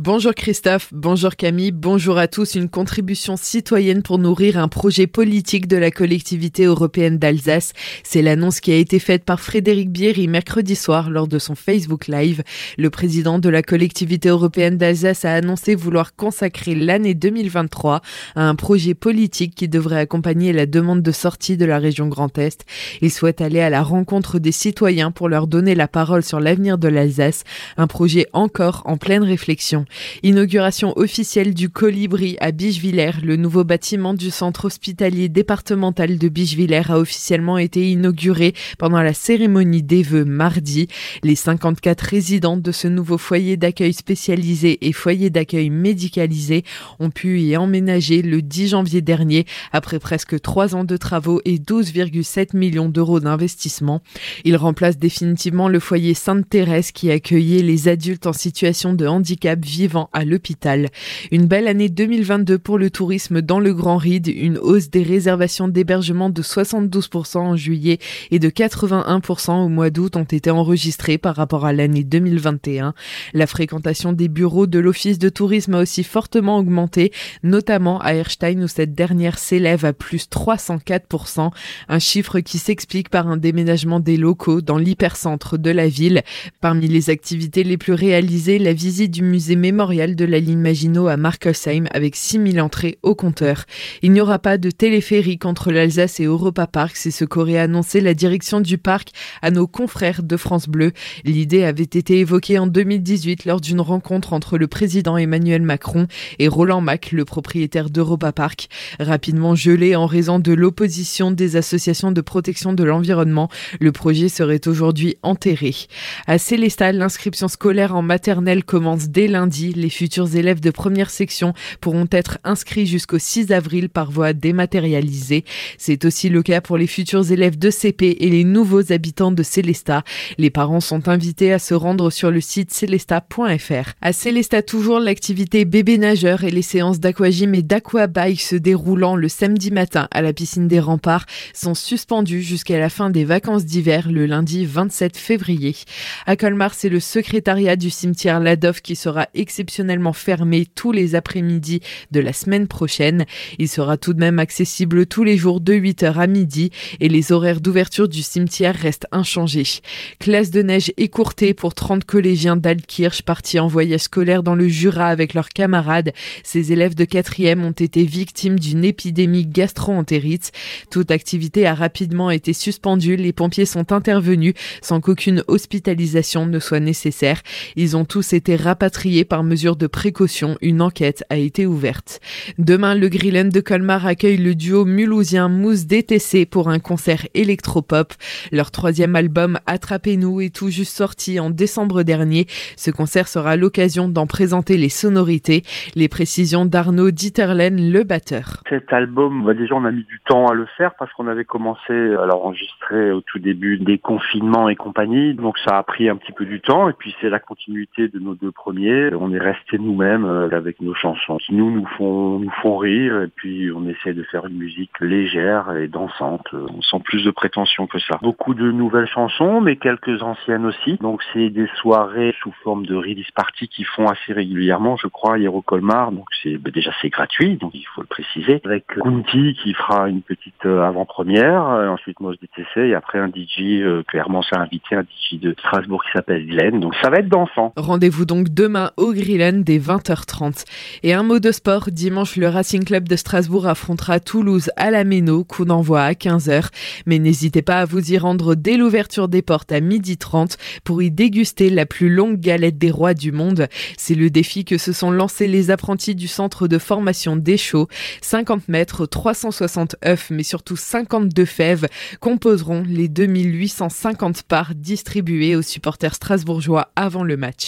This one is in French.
Bonjour Christophe, bonjour Camille, bonjour à tous. Une contribution citoyenne pour nourrir un projet politique de la collectivité européenne d'Alsace. C'est l'annonce qui a été faite par Frédéric Bierry mercredi soir lors de son Facebook Live. Le président de la collectivité européenne d'Alsace a annoncé vouloir consacrer l'année 2023 à un projet politique qui devrait accompagner la demande de sortie de la région Grand Est. Il souhaite aller à la rencontre des citoyens pour leur donner la parole sur l'avenir de l'Alsace. Un projet encore en pleine réflexion. Inauguration officielle du Colibri à Bichevillers. Le nouveau bâtiment du centre hospitalier départemental de Bichevillers a officiellement été inauguré pendant la cérémonie des vœux mardi. Les 54 résidents de ce nouveau foyer d'accueil spécialisé et foyer d'accueil médicalisé ont pu y emménager le 10 janvier dernier après presque trois ans de travaux et 12,7 millions d'euros d'investissement. Il remplace définitivement le foyer Sainte-Thérèse qui accueillait les adultes en situation de handicap vivant à l'hôpital. Une belle année 2022 pour le tourisme dans le Grand Ride, une hausse des réservations d'hébergement de 72% en juillet et de 81% au mois d'août ont été enregistrées par rapport à l'année 2021. La fréquentation des bureaux de l'Office de tourisme a aussi fortement augmenté, notamment à Erstein où cette dernière s'élève à plus 304%, un chiffre qui s'explique par un déménagement des locaux dans l'hypercentre de la ville. Parmi les activités les plus réalisées, la visite du musée mémorial de la ligne Maginot à Markelsheim avec 6000 entrées au compteur. Il n'y aura pas de téléphérique entre l'Alsace et Europa Park, c'est ce qu'aurait annoncé la direction du parc à nos confrères de France Bleu. L'idée avait été évoquée en 2018 lors d'une rencontre entre le président Emmanuel Macron et Roland Mac, le propriétaire d'Europa Park. Rapidement gelé en raison de l'opposition des associations de protection de l'environnement, le projet serait aujourd'hui enterré. À Célestat, l'inscription scolaire en maternelle commence dès lundi les futurs élèves de première section pourront être inscrits jusqu'au 6 avril par voie dématérialisée. C'est aussi le cas pour les futurs élèves de CP et les nouveaux habitants de Célestat. Les parents sont invités à se rendre sur le site célestat.fr. À Célestat toujours, l'activité bébé nageur et les séances d'aquagym et d'aquabike se déroulant le samedi matin à la piscine des remparts sont suspendues jusqu'à la fin des vacances d'hiver le lundi 27 février. À Colmar, c'est le secrétariat du cimetière Ladov qui sera exceptionnellement fermé tous les après-midi de la semaine prochaine. Il sera tout de même accessible tous les jours de 8h à midi et les horaires d'ouverture du cimetière restent inchangés. Classe de neige écourtée pour 30 collégiens d'Altkirch partis en voyage scolaire dans le Jura avec leurs camarades. Ces élèves de 4e ont été victimes d'une épidémie gastro-entérite. Toute activité a rapidement été suspendue. Les pompiers sont intervenus sans qu'aucune hospitalisation ne soit nécessaire. Ils ont tous été rapatriés par mesure de précaution, une enquête a été ouverte. Demain, le Grillen de Colmar accueille le duo mulhousien Mousse DTC pour un concert électropop. Leur troisième album Attrapez-nous est tout juste sorti en décembre dernier. Ce concert sera l'occasion d'en présenter les sonorités. Les précisions d'Arnaud Dieterlen, le batteur. Cet album, bah déjà on a mis du temps à le faire parce qu'on avait commencé à l'enregistrer au tout début des confinements et compagnie. Donc ça a pris un petit peu du temps et puis c'est la continuité de nos deux premiers on est resté nous-mêmes euh, avec nos chansons qui nous nous font nous font rire et puis on essaie de faire une musique légère et dansante euh, sans plus de prétention que ça. Beaucoup de nouvelles chansons mais quelques anciennes aussi. Donc c'est des soirées sous forme de release party qui font assez régulièrement, je crois, hier au Colmar. Donc c'est bah, déjà c'est gratuit, donc il faut le préciser. Avec Kunti qui fera une petite euh, avant-première, ensuite Mos DTC et après un DJ clairement c'est invité un DJ de Strasbourg qui s'appelle Glenn. Donc ça va être dansant. Rendez-vous donc demain au Grillen dès 20h30. Et un mot de sport, dimanche le Racing Club de Strasbourg affrontera Toulouse à la Méno, coup d'envoi à 15h. Mais n'hésitez pas à vous y rendre dès l'ouverture des portes à 12h30 pour y déguster la plus longue galette des rois du monde. C'est le défi que se sont lancés les apprentis du centre de formation d'Échaud. 50 mètres, 360 œufs, mais surtout 52 fèves composeront les 2850 parts distribuées aux supporters strasbourgeois avant le match.